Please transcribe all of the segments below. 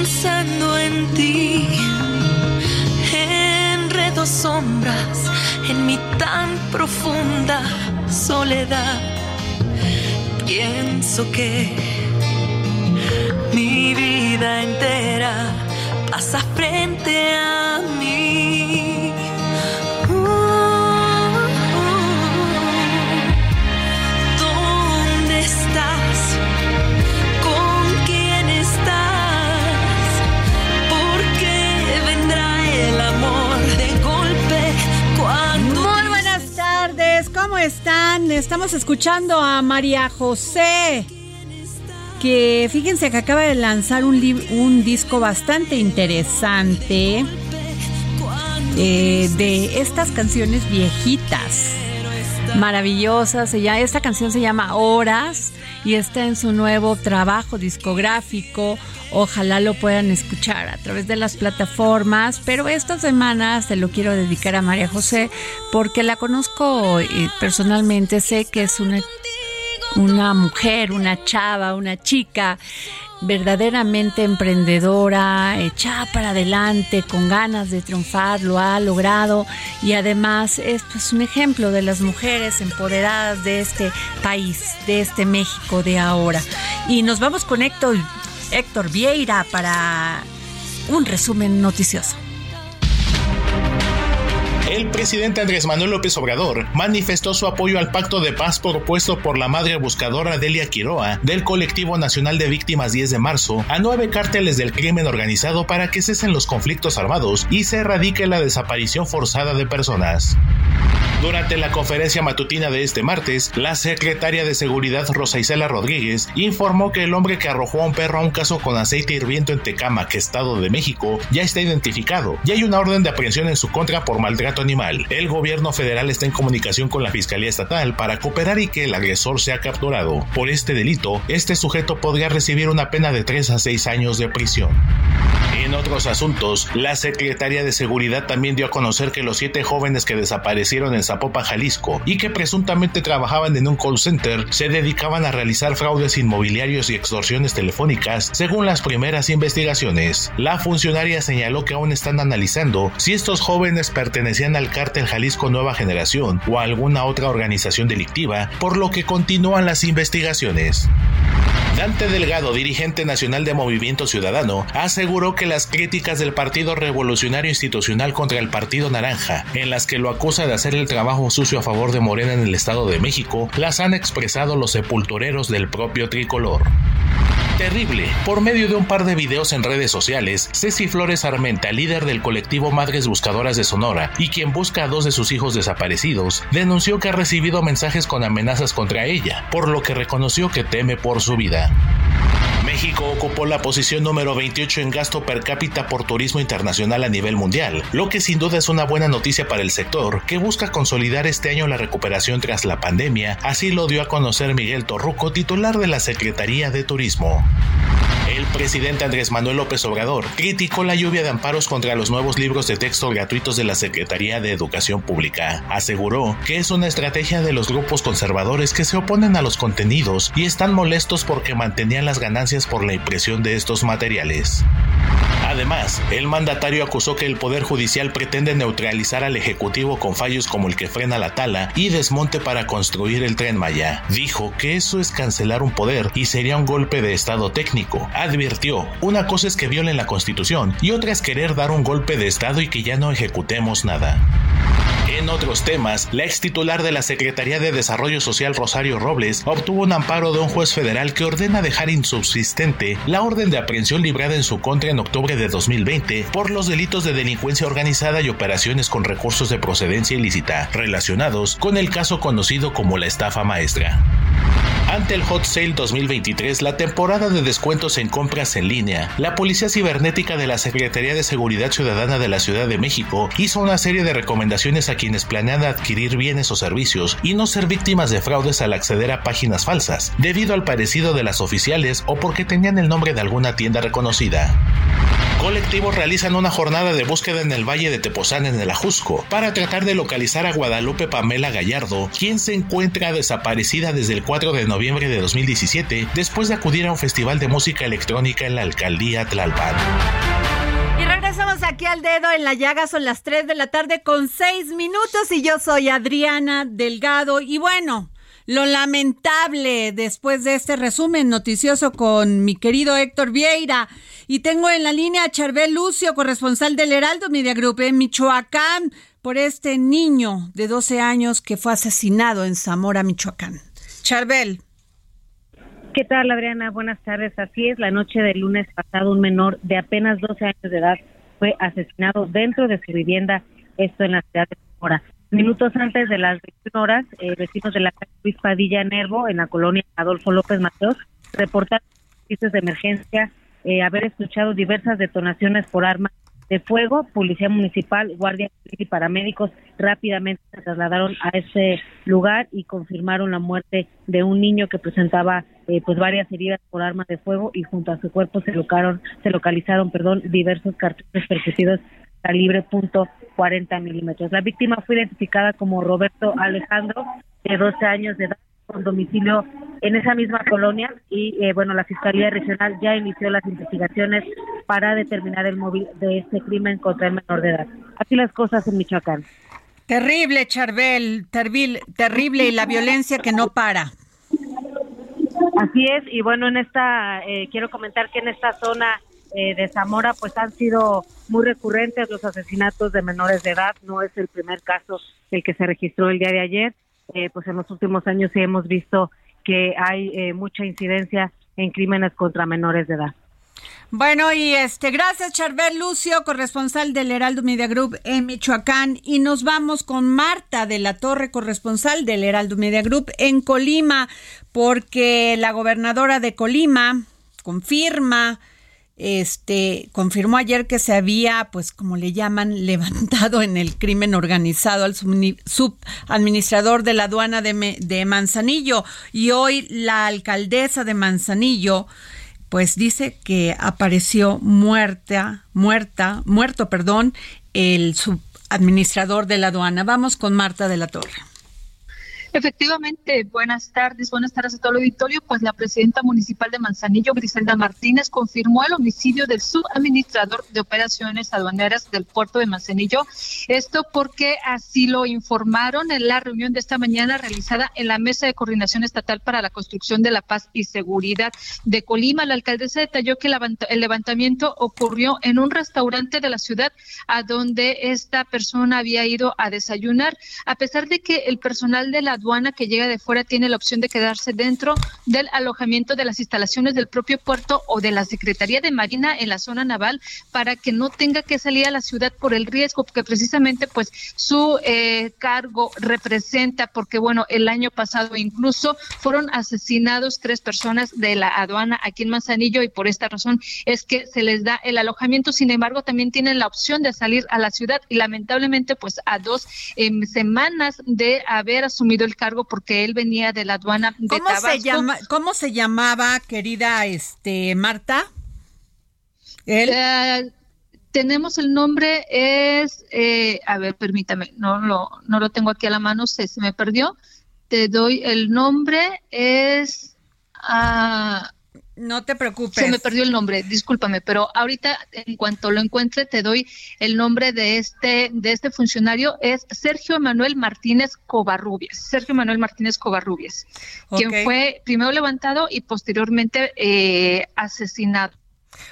Pensando en ti, enredo sombras en mi tan profunda soledad. Pienso que mi vida entera pasa frente a mí. Estamos escuchando a María José, que fíjense que acaba de lanzar un, un disco bastante interesante eh, de estas canciones viejitas, maravillosas. Se llama- esta canción se llama Horas y está en su nuevo trabajo discográfico. Ojalá lo puedan escuchar a través de las plataformas, pero esta semana se lo quiero dedicar a María José porque la conozco eh, personalmente, sé que es una una mujer, una chava, una chica verdaderamente emprendedora, echada para adelante, con ganas de triunfar, lo ha logrado y además es pues, un ejemplo de las mujeres empoderadas de este país, de este México de ahora. Y nos vamos con Héctor, Héctor Vieira para un resumen noticioso. El presidente Andrés Manuel López Obrador manifestó su apoyo al pacto de paz propuesto por la madre buscadora Delia Quiroa del Colectivo Nacional de Víctimas 10 de marzo a nueve cárteles del crimen organizado para que cesen los conflictos armados y se erradique la desaparición forzada de personas. Durante la conferencia matutina de este martes, la secretaria de Seguridad Rosa Isela Rodríguez informó que el hombre que arrojó a un perro a un caso con aceite hirviendo en Tecámac, Estado de México, ya está identificado y hay una orden de aprehensión en su contra por maltrato animal. El gobierno federal está en comunicación con la Fiscalía Estatal para cooperar y que el agresor sea capturado. Por este delito, este sujeto podría recibir una pena de 3 a 6 años de prisión. En otros asuntos, la Secretaría de Seguridad también dio a conocer que los siete jóvenes que desaparecieron en Zapopan, Jalisco, y que presuntamente trabajaban en un call center, se dedicaban a realizar fraudes inmobiliarios y extorsiones telefónicas, según las primeras investigaciones. La funcionaria señaló que aún están analizando si estos jóvenes pertenecían al cártel Jalisco Nueva Generación o a alguna otra organización delictiva, por lo que continúan las investigaciones. Dante Delgado, dirigente nacional de Movimiento Ciudadano, aseguró que las críticas del Partido Revolucionario Institucional contra el Partido Naranja, en las que lo acusa de hacer el trabajo sucio a favor de Morena en el Estado de México, las han expresado los sepultureros del propio tricolor. Terrible. Por medio de un par de videos en redes sociales, Ceci Flores Armenta, líder del colectivo Madres Buscadoras de Sonora y quien busca a dos de sus hijos desaparecidos, denunció que ha recibido mensajes con amenazas contra ella, por lo que reconoció que teme por su vida. México ocupó la posición número 28 en gasto per cápita por turismo internacional a nivel mundial, lo que sin duda es una buena noticia para el sector, que busca consolidar este año la recuperación tras la pandemia, así lo dio a conocer Miguel Torruco, titular de la Secretaría de Turismo. El presidente Andrés Manuel López Obrador criticó la lluvia de amparos contra los nuevos libros de texto gratuitos de la Secretaría de Educación Pública. Aseguró que es una estrategia de los grupos conservadores que se oponen a los contenidos y están molestos porque mantenían las ganancias por la impresión de estos materiales. Además, el mandatario acusó que el Poder Judicial pretende neutralizar al Ejecutivo con fallos como el que frena la tala y desmonte para construir el tren Maya. Dijo que eso es cancelar un poder y sería un golpe de Estado técnico. Advirtió, una cosa es que violen la Constitución y otra es querer dar un golpe de Estado y que ya no ejecutemos nada. En otros temas, la ex titular de la Secretaría de Desarrollo Social Rosario Robles obtuvo un amparo de un juez federal que ordena dejar insubsistente la orden de aprehensión librada en su contra en octubre de 2020 por los delitos de delincuencia organizada y operaciones con recursos de procedencia ilícita relacionados con el caso conocido como la estafa maestra. Ante el Hot Sale 2023, la temporada de descuentos en compras en línea, la Policía Cibernética de la Secretaría de Seguridad Ciudadana de la Ciudad de México hizo una serie de recomendaciones a quienes planean adquirir bienes o servicios y no ser víctimas de fraudes al acceder a páginas falsas, debido al parecido de las oficiales o porque tenían el nombre de alguna tienda reconocida. Colectivos realizan una jornada de búsqueda en el Valle de Tepozán en el Ajusco para tratar de localizar a Guadalupe Pamela Gallardo, quien se encuentra desaparecida desde el 4 de noviembre de 2017 después de acudir a un festival de música electrónica en la alcaldía Tlalpan. Regresamos aquí al dedo en la llaga, son las 3 de la tarde con 6 minutos y yo soy Adriana Delgado y bueno, lo lamentable después de este resumen noticioso con mi querido Héctor Vieira. Y tengo en la línea a Charbel Lucio, corresponsal del Heraldo Media Group en Michoacán, por este niño de 12 años que fue asesinado en Zamora, Michoacán. Charbel. ¿Qué tal, Adriana? Buenas tardes. Así es, la noche del lunes pasado un menor de apenas 12 años de edad fue asesinado dentro de su vivienda, esto en la ciudad de Zamora. Minutos antes de las 21 horas, eh, vecinos de la calle Luis Padilla Nervo, en la colonia Adolfo López Mateos, reportaron servicios de emergencia eh, haber escuchado diversas detonaciones por armas de fuego, policía municipal, guardia y paramédicos rápidamente se trasladaron a ese lugar y confirmaron la muerte de un niño que presentaba eh, pues varias heridas por armas de fuego y junto a su cuerpo se localizaron, se localizaron perdón, diversos cartuchos percutidos calibre punto .40 milímetros. La víctima fue identificada como Roberto Alejandro, de 12 años de edad, con domicilio en esa misma colonia y eh, bueno, la Fiscalía Regional ya inició las investigaciones para determinar el móvil de este crimen contra el menor de edad. Así las cosas en Michoacán. Terrible, Charbel, terrible, terrible y la violencia que no para. Así es, y bueno, en esta, eh, quiero comentar que en esta zona eh, de Zamora pues han sido muy recurrentes los asesinatos de menores de edad, no es el primer caso el que se registró el día de ayer, eh, pues en los últimos años sí hemos visto que hay eh, mucha incidencia en crímenes contra menores de edad. Bueno, y este, gracias Charbel Lucio, corresponsal del Heraldo Media Group en Michoacán. Y nos vamos con Marta de la Torre, corresponsal del Heraldo Media Group en Colima, porque la gobernadora de Colima confirma este confirmó ayer que se había, pues como le llaman, levantado en el crimen organizado al subadministrador de la aduana de, de Manzanillo y hoy la alcaldesa de Manzanillo pues dice que apareció muerta, muerta, muerto, perdón, el subadministrador de la aduana. Vamos con Marta de la Torre. Efectivamente, buenas tardes, buenas tardes a todo el auditorio. Pues la presidenta municipal de Manzanillo, Griselda Martínez, confirmó el homicidio del subadministrador de operaciones aduaneras del puerto de Manzanillo. Esto porque así lo informaron en la reunión de esta mañana realizada en la Mesa de Coordinación Estatal para la Construcción de la Paz y Seguridad de Colima. La alcaldesa detalló que el levantamiento ocurrió en un restaurante de la ciudad a donde esta persona había ido a desayunar, a pesar de que el personal de la aduana que llega de fuera tiene la opción de quedarse dentro del alojamiento de las instalaciones del propio puerto o de la Secretaría de Marina en la zona naval para que no tenga que salir a la ciudad por el riesgo, porque precisamente pues su eh, cargo representa, porque bueno, el año pasado incluso fueron asesinados tres personas de la aduana aquí en Manzanillo y por esta razón es que se les da el alojamiento, sin embargo también tienen la opción de salir a la ciudad y lamentablemente pues a dos em, semanas de haber asumido el cargo porque él venía de la aduana de ¿Cómo Se llama, ¿Cómo se llamaba, querida este Marta? ¿Él? tenemos el nombre, es, eh, a ver, permítame, no lo, no lo tengo aquí a la mano, se, se me perdió. Te doy el nombre, es... Ah, no te preocupes. Se me perdió el nombre, discúlpame, pero ahorita en cuanto lo encuentre te doy el nombre de este de este funcionario es Sergio Emanuel Martínez Covarrubias. Sergio Emanuel Martínez Covarrubias, quien fue primero levantado y posteriormente eh, asesinado.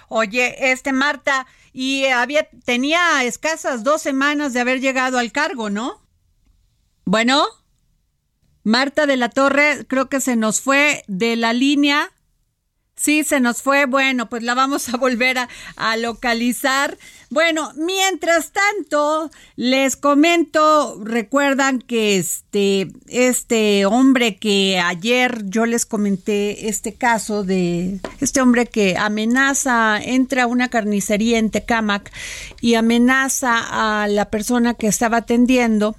Oye, este Marta, y había tenía escasas dos semanas de haber llegado al cargo, ¿no? Bueno, Marta de la Torre, creo que se nos fue de la línea. Sí, se nos fue. Bueno, pues la vamos a volver a, localizar. Bueno, mientras tanto, les comento, recuerdan que este, este hombre que ayer yo les comenté este caso de este hombre que amenaza, entra a una carnicería en Tecámac y amenaza a la persona que estaba atendiendo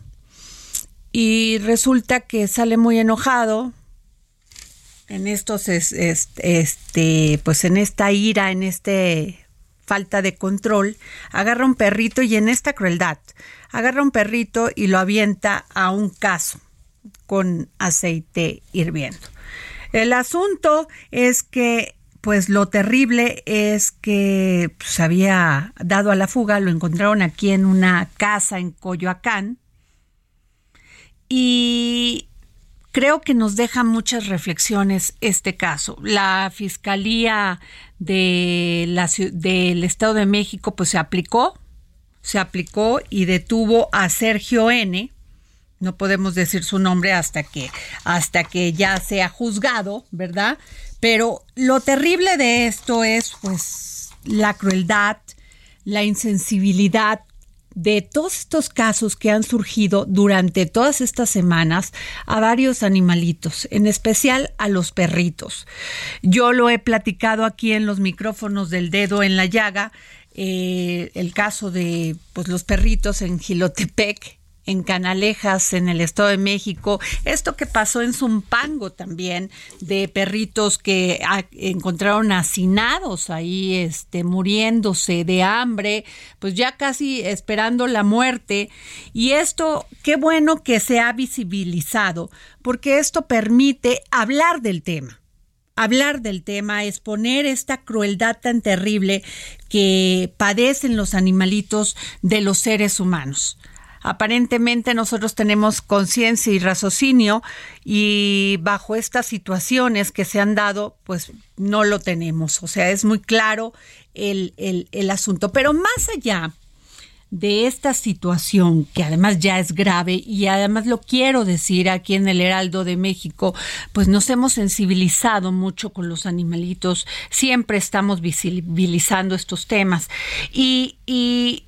y resulta que sale muy enojado, en estos este pues en esta ira, en este falta de control, agarra un perrito y en esta crueldad, agarra un perrito y lo avienta a un caso con aceite hirviendo. El asunto es que pues lo terrible es que se pues, había dado a la fuga, lo encontraron aquí en una casa en Coyoacán y Creo que nos deja muchas reflexiones este caso. La Fiscalía del Estado de México pues se aplicó, se aplicó y detuvo a Sergio N. No podemos decir su nombre hasta que hasta que ya sea juzgado, ¿verdad? Pero lo terrible de esto es pues la crueldad, la insensibilidad de todos estos casos que han surgido durante todas estas semanas a varios animalitos, en especial a los perritos. Yo lo he platicado aquí en los micrófonos del dedo en la llaga, eh, el caso de pues, los perritos en Gilotepec, en Canalejas, en el Estado de México, esto que pasó en Zumpango también, de perritos que encontraron hacinados ahí, este, muriéndose de hambre, pues ya casi esperando la muerte. Y esto, qué bueno que se ha visibilizado, porque esto permite hablar del tema. Hablar del tema, exponer esta crueldad tan terrible que padecen los animalitos de los seres humanos aparentemente nosotros tenemos conciencia y raciocinio y bajo estas situaciones que se han dado, pues no lo tenemos. O sea, es muy claro el, el, asunto. Pero más allá de esta situación, que además ya es grave y además lo quiero decir aquí en el Heraldo de México, pues nos hemos sensibilizado mucho con los animalitos, siempre estamos visibilizando estos temas y, y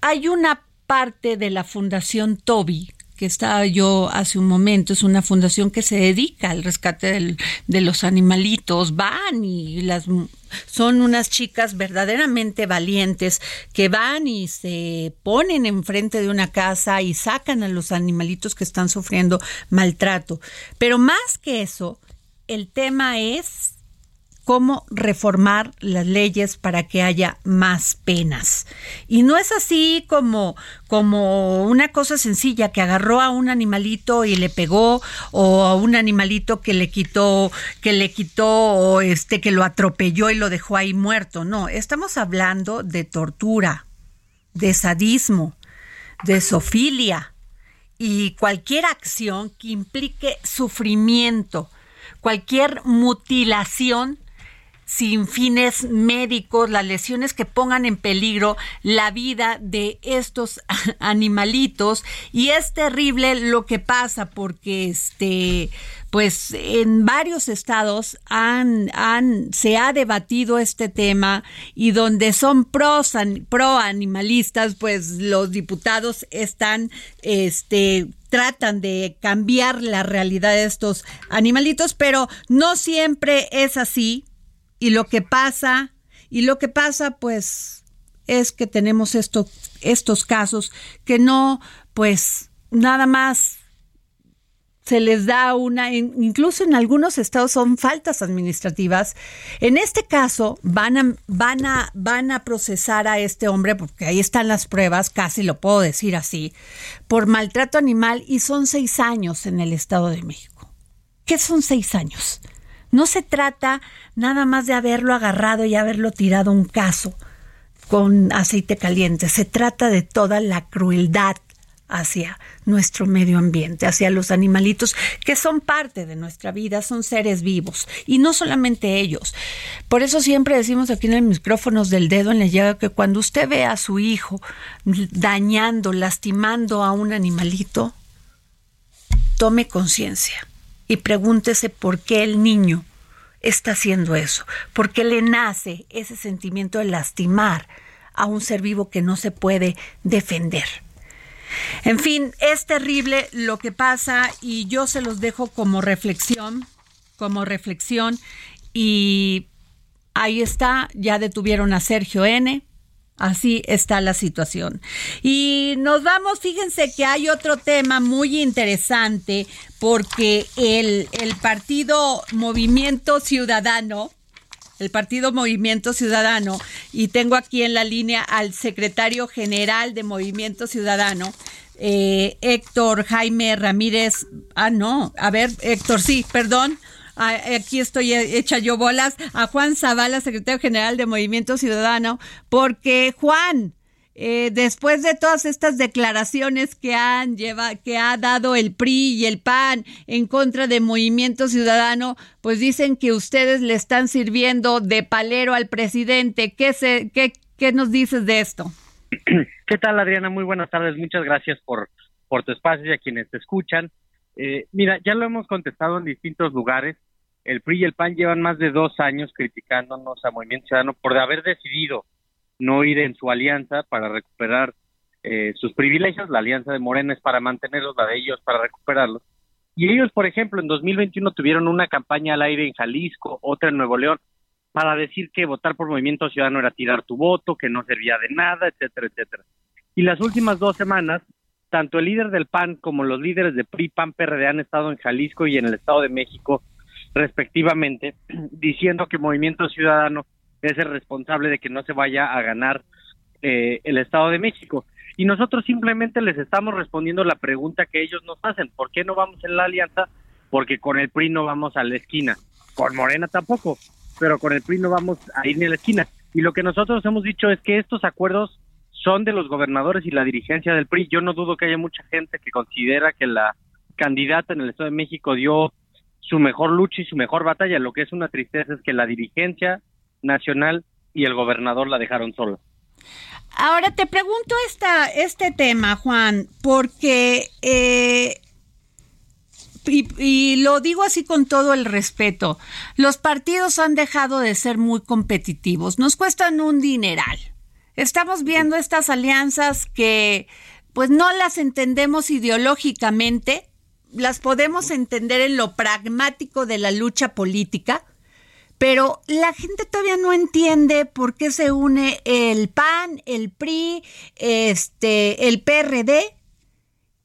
hay una parte de la Fundación Toby, que estaba yo hace un momento, es una fundación que se dedica al rescate de los animalitos, van y las son unas chicas verdaderamente valientes que van y se ponen enfrente de una casa y sacan a los animalitos que están sufriendo maltrato. Pero más que eso, el tema es cómo reformar las leyes para que haya más penas. Y no es así como, como una cosa sencilla que agarró a un animalito y le pegó o a un animalito que le quitó, que le quitó este que lo atropelló y lo dejó ahí muerto. No, estamos hablando de tortura, de sadismo, de sofilia y cualquier acción que implique sufrimiento, cualquier mutilación sin fines médicos, las lesiones que pongan en peligro la vida de estos animalitos. Y es terrible lo que pasa porque este pues en varios estados han, han, se ha debatido este tema y donde son pros, pro animalistas, pues los diputados están, este, tratan de cambiar la realidad de estos animalitos, pero no siempre es así y lo que pasa, y lo que pasa pues es que tenemos esto, estos casos que no, pues nada más se les da una, incluso en algunos estados son faltas administrativas. En este caso van a, van a, van a procesar a este hombre, porque ahí están las pruebas, casi lo puedo decir así, por maltrato animal y son seis años en el Estado de México. ¿Qué son seis años? No se trata nada más de haberlo agarrado y haberlo tirado un caso con aceite caliente, se trata de toda la crueldad hacia nuestro medio ambiente, hacia los animalitos que son parte de nuestra vida, son seres vivos. Y no solamente ellos. Por eso siempre decimos aquí en el micrófonos del dedo en la llaga que cuando usted ve a su hijo dañando, lastimando a un animalito, tome conciencia y pregúntese por qué el niño está haciendo eso, por qué le nace ese sentimiento de lastimar a un ser vivo que no se puede defender. En fin, es terrible lo que pasa y yo se los dejo como reflexión, como reflexión y ahí está, ya detuvieron a Sergio N. Así está la situación. Y nos vamos, fíjense que hay otro tema muy interesante porque el, el partido Movimiento Ciudadano, el Partido Movimiento Ciudadano, y tengo aquí en la línea al secretario general de Movimiento Ciudadano, eh, Héctor Jaime Ramírez. Ah, no, a ver, Héctor, sí, perdón. Ah, aquí estoy hecha yo bolas a Juan Zavala, secretario general de Movimiento Ciudadano, porque Juan, eh, después de todas estas declaraciones que han lleva, que ha dado el PRI y el PAN en contra de Movimiento Ciudadano, pues dicen que ustedes le están sirviendo de palero al presidente. ¿Qué, se, qué, qué nos dices de esto? ¿Qué tal, Adriana? Muy buenas tardes. Muchas gracias por, por tu espacio y a quienes te escuchan. Eh, mira, ya lo hemos contestado en distintos lugares. El PRI y el PAN llevan más de dos años criticándonos a Movimiento Ciudadano por haber decidido no ir en su alianza para recuperar eh, sus privilegios. La alianza de Morena es para mantenerlos, la de ellos para recuperarlos. Y ellos, por ejemplo, en 2021 tuvieron una campaña al aire en Jalisco, otra en Nuevo León, para decir que votar por Movimiento Ciudadano era tirar tu voto, que no servía de nada, etcétera, etcétera. Y las últimas dos semanas, tanto el líder del PAN como los líderes de PRI, PAN, PRD han estado en Jalisco y en el Estado de México, respectivamente, diciendo que Movimiento Ciudadano es el responsable de que no se vaya a ganar eh, el Estado de México. Y nosotros simplemente les estamos respondiendo la pregunta que ellos nos hacen, ¿por qué no vamos en la alianza? Porque con el PRI no vamos a la esquina, con Morena tampoco, pero con el PRI no vamos a ir ni a la esquina. Y lo que nosotros hemos dicho es que estos acuerdos son de los gobernadores y la dirigencia del PRI. Yo no dudo que haya mucha gente que considera que la candidata en el Estado de México dio su mejor lucha y su mejor batalla. Lo que es una tristeza es que la dirigencia nacional y el gobernador la dejaron sola. Ahora te pregunto esta, este tema, Juan, porque, eh, y, y, lo digo así con todo el respeto, los partidos han dejado de ser muy competitivos, nos cuestan un dineral. Estamos viendo estas alianzas que pues no las entendemos ideológicamente, las podemos entender en lo pragmático de la lucha política, pero la gente todavía no entiende por qué se une el PAN, el PRI, este, el PRD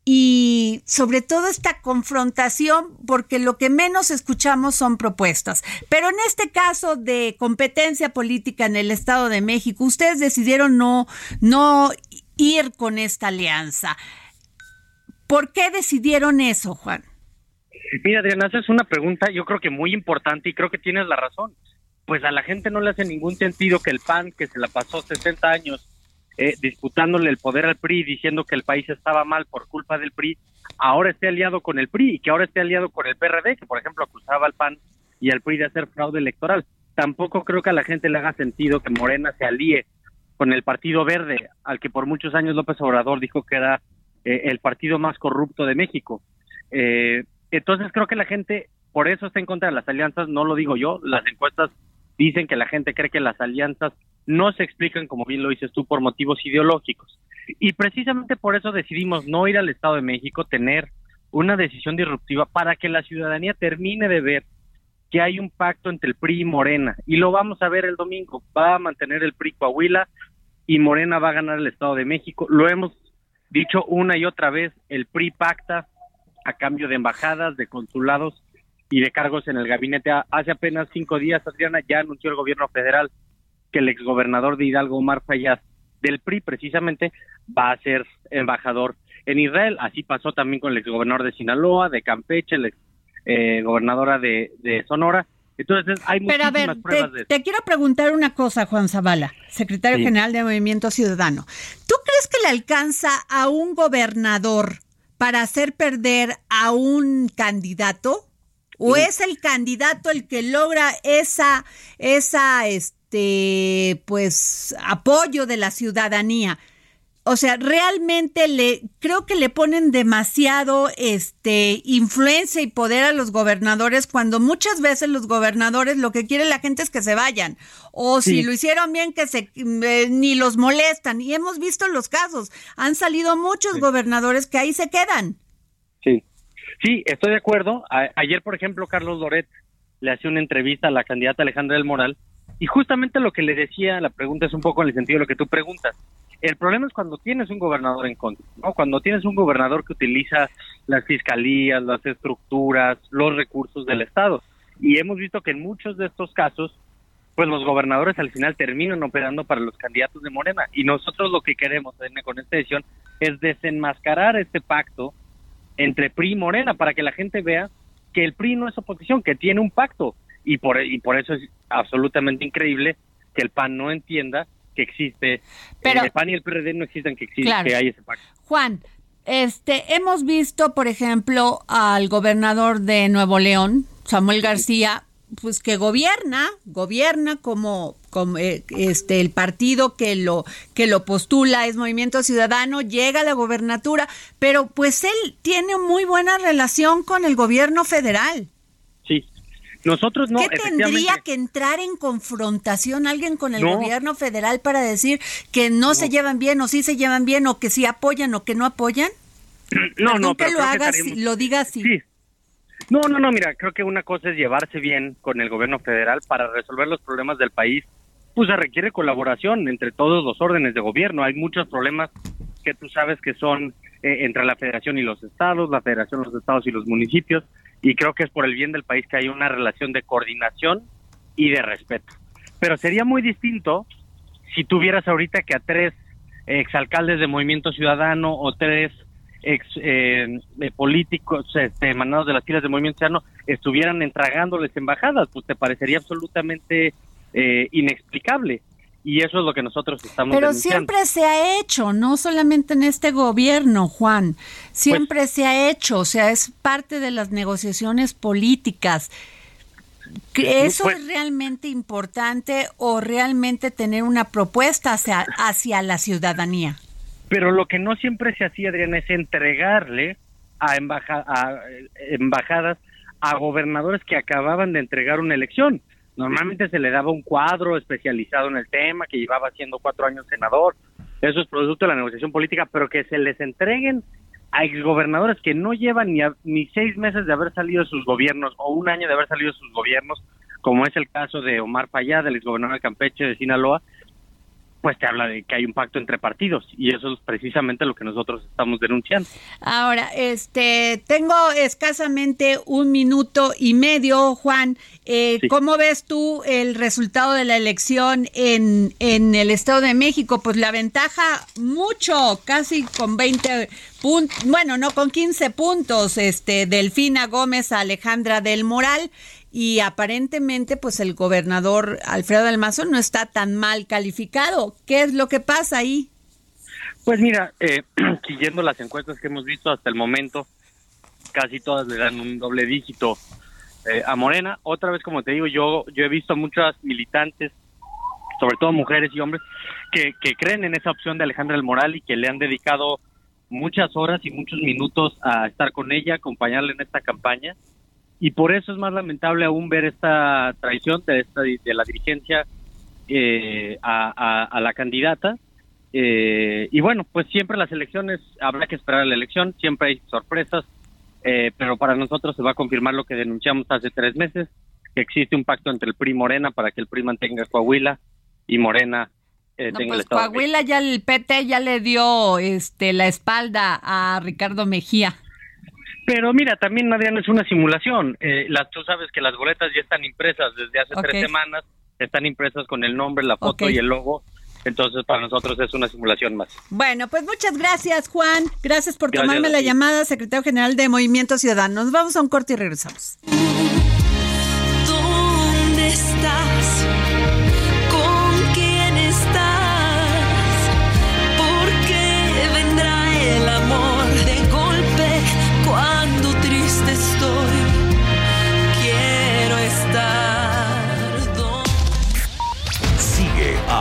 y sobre todo esta confrontación, porque lo que menos escuchamos son propuestas. Pero en este caso de competencia política en el Estado de México, ustedes decidieron no, no ir con esta alianza. ¿Por qué decidieron eso, Juan? Mira, Adriana, haces una pregunta yo creo que muy importante y creo que tienes la razón. Pues a la gente no le hace ningún sentido que el PAN, que se la pasó 60 años eh, disputándole el poder al PRI, diciendo que el país estaba mal por culpa del PRI, ahora esté aliado con el PRI y que ahora esté aliado con el PRD, que por ejemplo acusaba al PAN y al PRI de hacer fraude electoral. Tampoco creo que a la gente le haga sentido que Morena se alíe con el Partido Verde, al que por muchos años López Obrador dijo que era eh, el partido más corrupto de México. Eh, entonces creo que la gente por eso está en contra de las alianzas, no lo digo yo, las encuestas dicen que la gente cree que las alianzas no se explican, como bien lo dices tú, por motivos ideológicos. Y precisamente por eso decidimos no ir al Estado de México, tener una decisión disruptiva para que la ciudadanía termine de ver que hay un pacto entre el PRI y Morena. Y lo vamos a ver el domingo. Va a mantener el PRI Coahuila y Morena va a ganar el Estado de México. Lo hemos dicho una y otra vez, el PRI pacta, a cambio de embajadas, de consulados y de cargos en el gabinete. Hace apenas cinco días, Adriana, ya anunció el gobierno federal que el exgobernador de Hidalgo, Omar Fayad, del PRI precisamente, va a ser embajador en Israel. Así pasó también con el exgobernador de Sinaloa, de Campeche, la ex, eh, gobernadora de, de, Sonora. Entonces, hay Pero a ver, pruebas te, de te, quiero preguntar una cosa, Juan Zavala, secretario sí. general de Movimiento Ciudadano. ¿Tú crees que le alcanza a un gobernador para hacer perder a un candidato? ¿O sí. es el candidato el que logra esa, esa, este, pues, apoyo de la ciudadanía? O sea, realmente le creo que le ponen demasiado este influencia y poder a los gobernadores cuando muchas veces los gobernadores lo que quiere la gente es que se vayan o sí. si lo hicieron bien que se eh, ni los molestan y hemos visto los casos, han salido muchos sí. gobernadores que ahí se quedan. Sí. Sí, estoy de acuerdo. A ayer, por ejemplo, Carlos Loret le hacía una entrevista a la candidata Alejandra del Moral y justamente lo que le decía, la pregunta es un poco en el sentido de lo que tú preguntas el problema es cuando tienes un gobernador en contra, ¿no? Cuando tienes un gobernador que utiliza las fiscalías, las estructuras, los recursos del Estado. Y hemos visto que en muchos de estos casos, pues los gobernadores al final terminan operando para los candidatos de Morena. Y nosotros lo que queremos con esta decisión es desenmascarar este pacto entre PRI y Morena para que la gente vea que el PRI no es oposición, que tiene un pacto. Y por, y por eso es absolutamente increíble que el PAN no entienda que existe. Pero, el PAN y el PRD no existen que existe, claro. que hay ese pacto. Juan, este, hemos visto, por ejemplo, al gobernador de Nuevo León, Samuel García, pues que gobierna, gobierna como, como eh, este el partido que lo que lo postula es Movimiento Ciudadano, llega a la gobernatura, pero pues él tiene muy buena relación con el gobierno federal. Nosotros no. ¿Qué tendría que entrar en confrontación alguien con el no. gobierno federal para decir que no, no, se llevan bien o sí se llevan bien o que sí apoyan o que no apoyan? No, no, que lo hagas, que lo diga así. Sí. No, no, no, mira, creo que una cosa es llevarse bien con el gobierno federal para resolver los problemas del país. Pues se requiere colaboración entre todos los órdenes de gobierno. Hay muchos problemas que tú sabes que son eh, entre la federación y los estados, la federación, los estados y los municipios y creo que es por el bien del país que hay una relación de coordinación y de respeto. Pero sería muy distinto si tuvieras ahorita que a tres exalcaldes de Movimiento Ciudadano o tres ex eh, políticos este, emanados de las filas de Movimiento Ciudadano estuvieran entregándoles embajadas, pues te parecería absolutamente eh, inexplicable y eso es lo que nosotros estamos Pero denunciando. siempre se ha hecho, no solamente en este gobierno, Juan, siempre pues, se ha hecho, o sea, es parte de las negociaciones políticas. ¿Eso pues, es realmente importante o realmente tener una propuesta hacia, hacia la ciudadanía? Pero lo que no siempre se hacía, Adriana, es entregarle a, embaja, a embajadas a gobernadores que acababan de entregar una elección. Normalmente se le daba un cuadro especializado en el tema, que llevaba siendo cuatro años senador. Eso es producto de la negociación política, pero que se les entreguen a exgobernadores que no llevan ni, a, ni seis meses de haber salido de sus gobiernos o un año de haber salido de sus gobiernos, como es el caso de Omar Payá, del exgobernador de Campeche de Sinaloa, pues te habla de que hay un pacto entre partidos y eso es precisamente lo que nosotros estamos denunciando. Ahora, este, tengo escasamente un minuto y medio, Juan. Eh, sí. ¿Cómo ves tú el resultado de la elección en, en el Estado de México? Pues la ventaja mucho, casi con 20 puntos, bueno, no con 15 puntos, este, Delfina Gómez a Alejandra del Moral y aparentemente pues el gobernador Alfredo Mazo no está tan mal calificado. ¿Qué es lo que pasa ahí? Pues mira, eh, siguiendo las encuestas que hemos visto hasta el momento, casi todas le dan un doble dígito eh, a Morena. Otra vez, como te digo, yo, yo he visto muchas militantes, sobre todo mujeres y hombres, que, creen en esa opción de Alejandra del Moral y que le han dedicado muchas horas y muchos minutos a estar con ella, acompañarle en esta campaña y por eso es más lamentable aún ver esta traición de, esta, de la dirigencia eh, a, a, a, la candidata. Eh, y bueno, pues siempre las elecciones, habrá que esperar a la elección, siempre hay sorpresas, eh, pero para nosotros se va a confirmar lo que denunciamos hace tres meses, que existe un pacto entre el PRI y Morena para que el PRI mantenga Coahuila y Morena eh, no, tenga pues el Estado. Coahuila ya el PT ya le dio este la espalda a Ricardo Mejía. Pero mira, también Adrián es una simulación. Eh, las, tú sabes que las boletas ya están impresas desde hace tres semanas, están impresas con el nombre, la foto y el logo. Entonces, para nosotros es una simulación más. Bueno, pues muchas gracias, Juan. Gracias por tomarme la llamada, secretario general de Movimiento Ciudadano. Nos vamos a un corte y regresamos. ¿Dónde estás?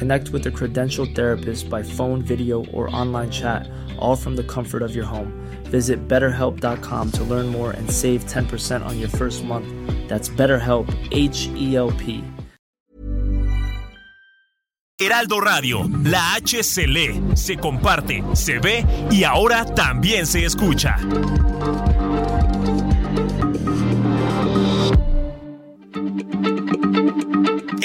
Connect with a credentialed therapist by phone, video, or online chat, all from the comfort of your home. Visit betterhelp.com to learn more and save 10% on your first month. That's BetterHelp, H E L P. Heraldo Radio, la H se lee, se comparte, se ve y ahora también se escucha.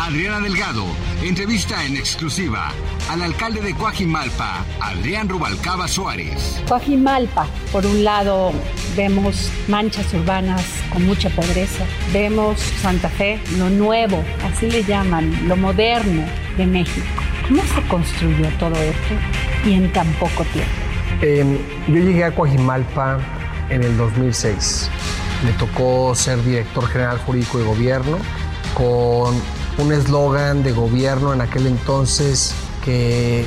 Adriana Delgado entrevista en exclusiva al alcalde de Coajimalpa, Adrián Rubalcaba Suárez. Coajimalpa, por un lado vemos manchas urbanas con mucha pobreza, vemos Santa Fe, lo nuevo, así le llaman, lo moderno de México. ¿Cómo se construyó todo esto y en tan poco tiempo? Eh, yo llegué a Coajimalpa en el 2006. Me tocó ser director general jurídico de gobierno con un eslogan de gobierno en aquel entonces que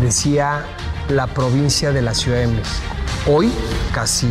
decía la provincia de la Ciudad de México. Hoy, casi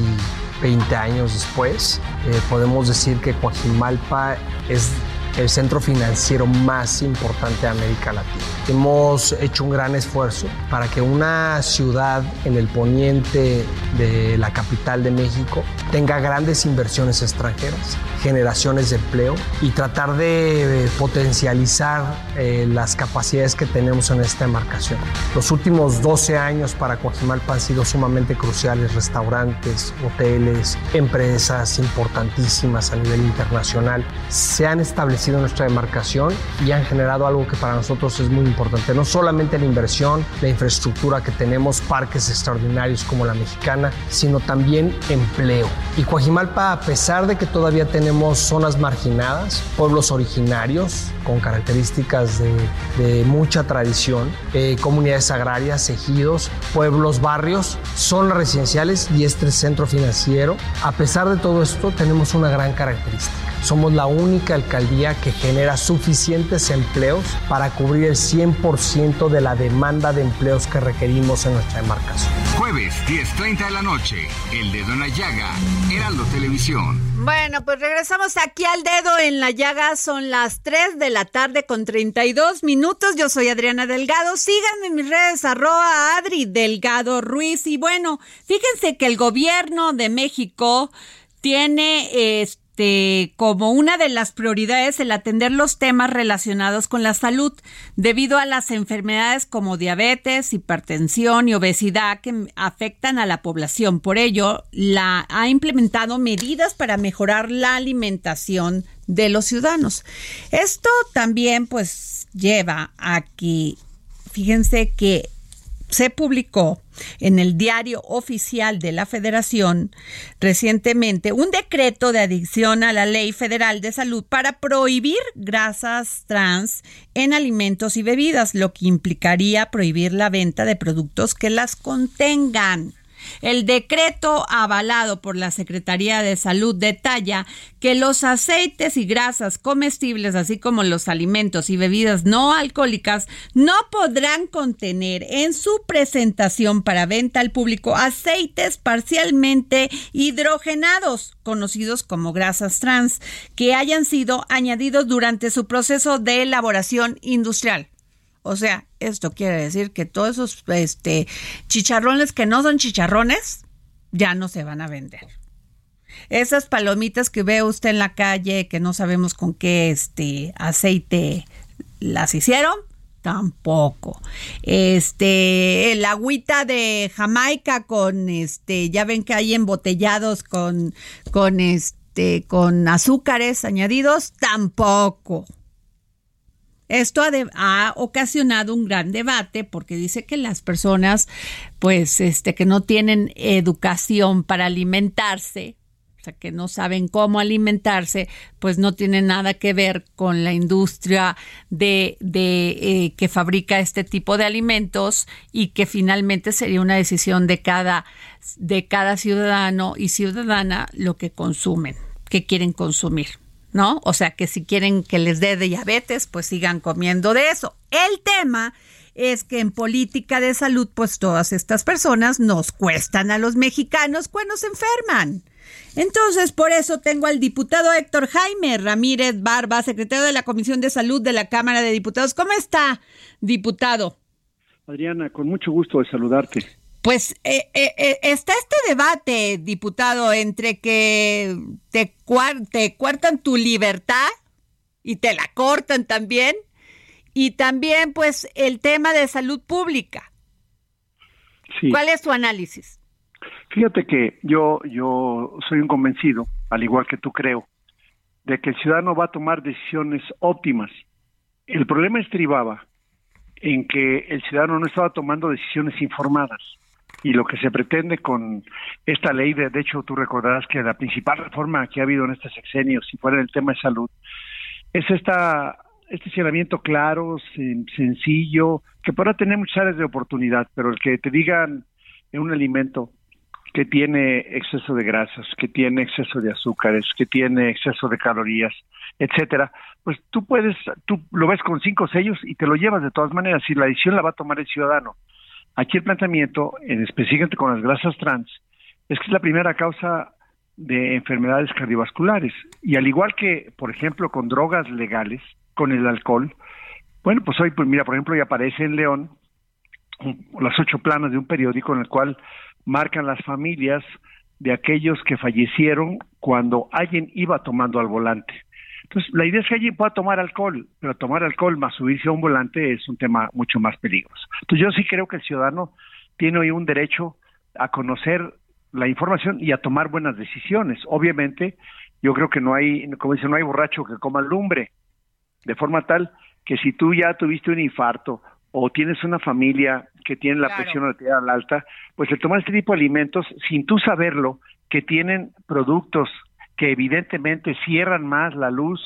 20 años después, eh, podemos decir que Coajimalpa es el centro financiero más importante de América Latina. Hemos hecho un gran esfuerzo para que una ciudad en el poniente de la capital de México tenga grandes inversiones extranjeras, generaciones de empleo y tratar de potencializar eh, las capacidades que tenemos en esta demarcación. Los últimos 12 años para Coajimalpa han sido sumamente cruciales, restaurantes, hoteles, empresas importantísimas a nivel internacional se han establecido en nuestra demarcación y han generado algo que para nosotros es muy importante, no solamente la inversión, la infraestructura que tenemos, parques extraordinarios como la mexicana, sino también empleo. Y Coajimalpa, a pesar de que todavía tenemos zonas marginadas, pueblos originarios con características de, de mucha tradición, eh, comunidades agrarias, ejidos, pueblos, barrios, zonas residenciales y este centro financiero, a pesar de todo esto, tenemos una gran característica. Somos la única alcaldía que genera suficientes empleos para cubrir el 100% de la demanda de empleos que requerimos en nuestra demarcación. Jueves, 10.30 de la noche, El Dedo en la Llaga, Heraldo Televisión. Bueno, pues regresamos aquí al dedo en la llaga. Son las 3 de la tarde con 32 minutos. Yo soy Adriana Delgado. Síganme en mis redes, arroba Adri Delgado Ruiz. Y bueno, fíjense que el gobierno de México tiene... Eh, este, como una de las prioridades el atender los temas relacionados con la salud debido a las enfermedades como diabetes, hipertensión y obesidad que afectan a la población. Por ello, la ha implementado medidas para mejorar la alimentación de los ciudadanos. Esto también pues lleva a que fíjense que se publicó en el diario oficial de la Federación recientemente un decreto de adicción a la Ley Federal de Salud para prohibir grasas trans en alimentos y bebidas, lo que implicaría prohibir la venta de productos que las contengan. El decreto avalado por la Secretaría de Salud detalla que los aceites y grasas comestibles, así como los alimentos y bebidas no alcohólicas, no podrán contener en su presentación para venta al público aceites parcialmente hidrogenados, conocidos como grasas trans, que hayan sido añadidos durante su proceso de elaboración industrial. O sea, esto quiere decir que todos esos este, chicharrones que no son chicharrones ya no se van a vender. Esas palomitas que ve usted en la calle, que no sabemos con qué este aceite las hicieron, tampoco. Este, el agüita de Jamaica con este, ya ven que hay embotellados con, con este, con azúcares añadidos, tampoco. Esto ha, ocasionado un gran debate porque dice que las personas, pues, este, que no tienen educación para alimentarse, o sea, que no saben cómo alimentarse, pues no tiene nada que ver con la industria de, de eh, que fabrica este tipo de alimentos y que finalmente sería una decisión de cada, de cada ciudadano y ciudadana lo que consumen, que quieren consumir. ¿No? O sea que si quieren que les dé diabetes, pues sigan comiendo de eso. El tema es que en política de salud, pues todas estas personas nos cuestan a los mexicanos cuando se enferman. Entonces, por eso tengo al diputado Héctor Jaime Ramírez Barba, secretario de la Comisión de Salud de la Cámara de Diputados. ¿Cómo está, diputado? Adriana, con mucho gusto de saludarte. Pues eh, eh, eh, está este debate, diputado, entre que te, te cuartan tu libertad y te la cortan también, y también pues el tema de salud pública. ¿Cuál es tu análisis? Fíjate que yo, yo soy un convencido, al igual que tú creo, de que el ciudadano va a tomar decisiones óptimas. El problema estribaba en que el ciudadano no estaba tomando decisiones informadas y lo que se pretende con esta ley, de, de hecho tú recordarás que la principal reforma que ha habido en este sexenio, si fuera el tema de salud, es esta este señalamiento claro, sencillo, que podrá tener muchas áreas de oportunidad, pero el que te digan en un alimento que tiene exceso de grasas, que tiene exceso de azúcares, que tiene exceso de calorías, etcétera, pues tú puedes, tú lo ves con cinco sellos y te lo llevas de todas maneras, y la decisión la va a tomar el ciudadano. Aquí el planteamiento, en específicamente con las grasas trans, es que es la primera causa de enfermedades cardiovasculares. Y al igual que, por ejemplo, con drogas legales, con el alcohol, bueno, pues hoy, pues mira, por ejemplo, ya aparece en León las ocho planas de un periódico en el cual marcan las familias de aquellos que fallecieron cuando alguien iba tomando al volante. Entonces, la idea es que alguien pueda tomar alcohol, pero tomar alcohol más subirse a un volante es un tema mucho más peligroso. Entonces, yo sí creo que el ciudadano tiene hoy un derecho a conocer la información y a tomar buenas decisiones. Obviamente, yo creo que no hay, como dicen, no hay borracho que coma lumbre, de forma tal que si tú ya tuviste un infarto o tienes una familia que tiene la presión arterial alta, pues el tomar este tipo de alimentos sin tú saberlo, que tienen productos que evidentemente cierran más la luz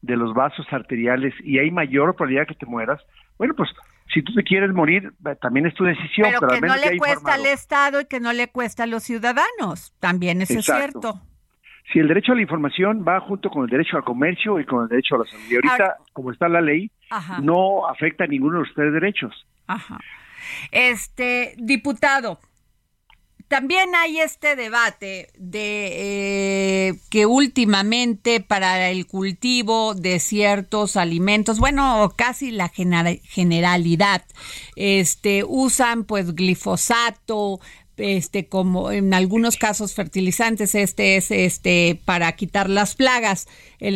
de los vasos arteriales y hay mayor probabilidad que te mueras, bueno, pues si tú te quieres morir, eh, también es tu decisión. Pero, que no le cuesta al Estado y que no le cuesta a los ciudadanos, también eso es cierto. Si el derecho a la información va junto con el derecho al comercio y con el derecho a la salud, y ahorita, como está la ley, no afecta a ninguno de los tres derechos. Ajá. Este, diputado, también hay este debate de eh, que últimamente para el cultivo de ciertos alimentos, bueno, casi la generalidad, este, usan pues glifosato este como en algunos casos fertilizantes, este es este para quitar las plagas, el,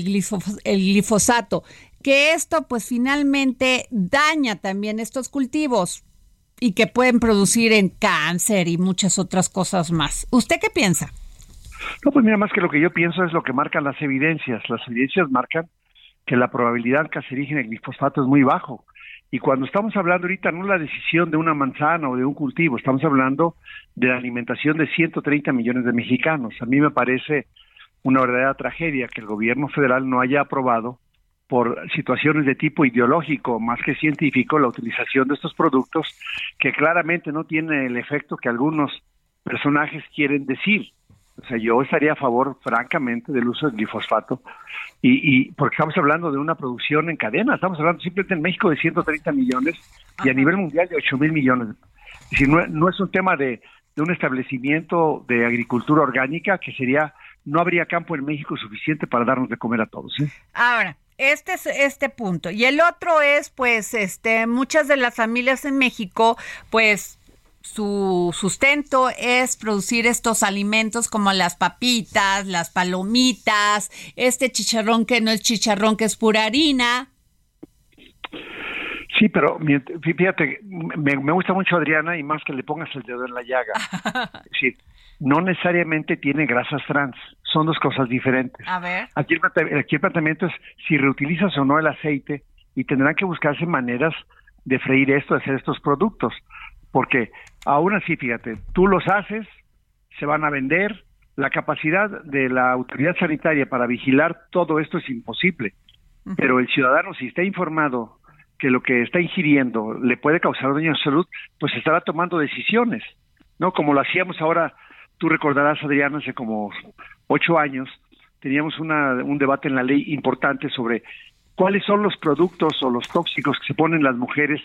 el glifosato, que esto pues finalmente daña también estos cultivos y que pueden producir en cáncer y muchas otras cosas más. ¿Usted qué piensa? No, pues mira, más que lo que yo pienso es lo que marcan las evidencias. Las evidencias marcan que la probabilidad cancerígena del glifosato es muy bajo. Y cuando estamos hablando ahorita no la decisión de una manzana o de un cultivo, estamos hablando de la alimentación de 130 millones de mexicanos. A mí me parece una verdadera tragedia que el gobierno federal no haya aprobado por situaciones de tipo ideológico más que científico la utilización de estos productos que claramente no tienen el efecto que algunos personajes quieren decir. O sea, yo estaría a favor, francamente, del uso del glifosato, y, y porque estamos hablando de una producción en cadena, estamos hablando simplemente en México de 130 millones y a nivel mundial de 8 mil millones. Es decir, no, no es un tema de, de un establecimiento de agricultura orgánica que sería, no habría campo en México suficiente para darnos de comer a todos. ¿eh? Ahora, este es este punto. Y el otro es, pues, este, muchas de las familias en México, pues, su sustento es producir estos alimentos como las papitas, las palomitas, este chicharrón que no es chicharrón, que es pura harina. Sí, pero fíjate, me, gusta mucho Adriana y más que le pongas el dedo en la llaga. sí, no necesariamente tiene grasas trans, son dos cosas diferentes. A ver. Aquí el, aquí el planteamiento es si reutilizas o no el aceite y tendrán que buscarse maneras de freír esto, de hacer estos productos porque aún así, fíjate, tú los haces, se van a vender, la capacidad de la autoridad sanitaria para vigilar todo esto es imposible, pero el ciudadano si está informado que lo que está ingiriendo le puede causar daño a salud, pues estará tomando decisiones, ¿no? Como lo hacíamos ahora, tú recordarás, Adrián, hace como ocho años, teníamos una, un debate en la ley importante sobre cuáles son los productos o los tóxicos que se ponen las mujeres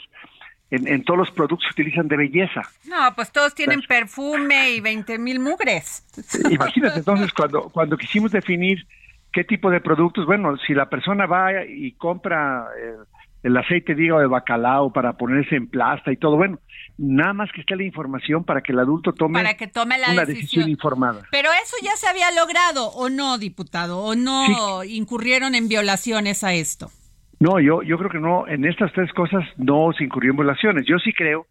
en, todos los productos que utilizan de belleza. No, pues todos tienen perfume y 20 mil mugres. Imagínate, entonces, cuando, cuando quisimos definir qué tipo de productos, bueno, si la persona va y compra eh, el aceite, digo, de bacalao para ponerse en plasta y todo, bueno, nada más que esté la información para que el adulto tome, para que tome la una decisión. informada. Pero eso ya se había logrado, ¿o no, diputado? ¿O no incurrieron en violaciones a esto? No, yo, yo creo que no, en estas tres cosas no se incurrió en violaciones. Yo sí creo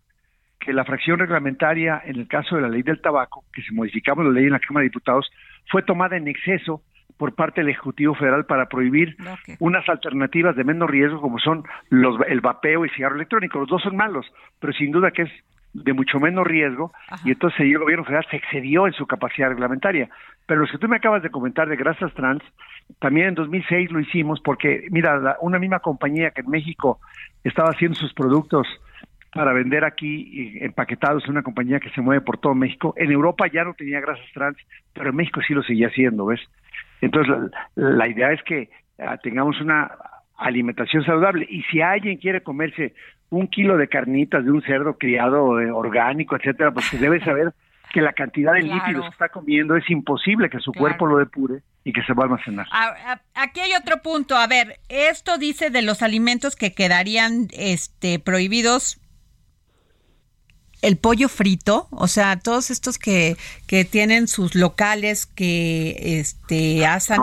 que la fracción reglamentaria en el caso de la ley del tabaco, que se modificaba la ley en la Cámara de Diputados, fue tomada en exceso por parte del Ejecutivo Federal para prohibir unas alternativas de menos riesgo como son los, el vapeo y cigarro electrónico. Los dos son malos, pero sin duda que es de mucho menos riesgo y entonces el gobierno federal se excedió en su capacidad reglamentaria. Pero lo que tú me acabas de comentar de grasas trans, también en 2006 lo hicimos porque, mira, una misma compañía que en México estaba haciendo sus productos para vender aquí empaquetados una compañía que se mueve por todo México. En Europa ya no tenía grasas trans, pero en México sí lo seguía haciendo, ¿ves? Entonces, la, idea es que ah, tengamos una alimentación saludable y si alguien quiere comerse un kilo de carnitas de un cerdo criado eh, orgánico, etcétera, pues que debe saber que la cantidad de lípidos que está comiendo es imposible que su cuerpo lo depure y que se va a almacenar. Aquí hay otro punto. A ver, esto dice de los alimentos que quedarían este, prohibidos. El pollo frito, o sea, todos estos que, que tienen sus locales que este, hacen...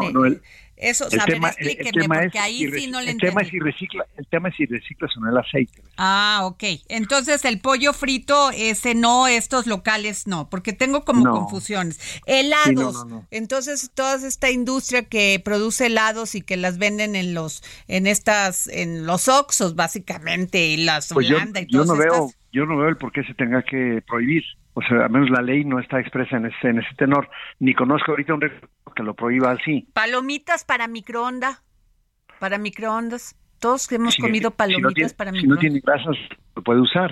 Eso, el tema, explíqueme, porque ahí sí no le el tema es si recicla, El tema es si reciclas o no el aceite. Ah, ok. Entonces el pollo frito, ese no, estos locales no, porque tengo como confusiones. Helados. Entonces toda esta industria que produce helados y que las venden en los, en estas, en los Oxos básicamente, y las pues Holanda y todas yo no veo, yo no veo el por qué se tenga que prohibir o sea, al menos la ley no está expresa en ese, en ese tenor, ni conozco ahorita un que lo prohíba así. Palomitas para microondas, para microondas. Todos hemos comido palomitas para microondas. Si no tiene grasas, lo puede usar.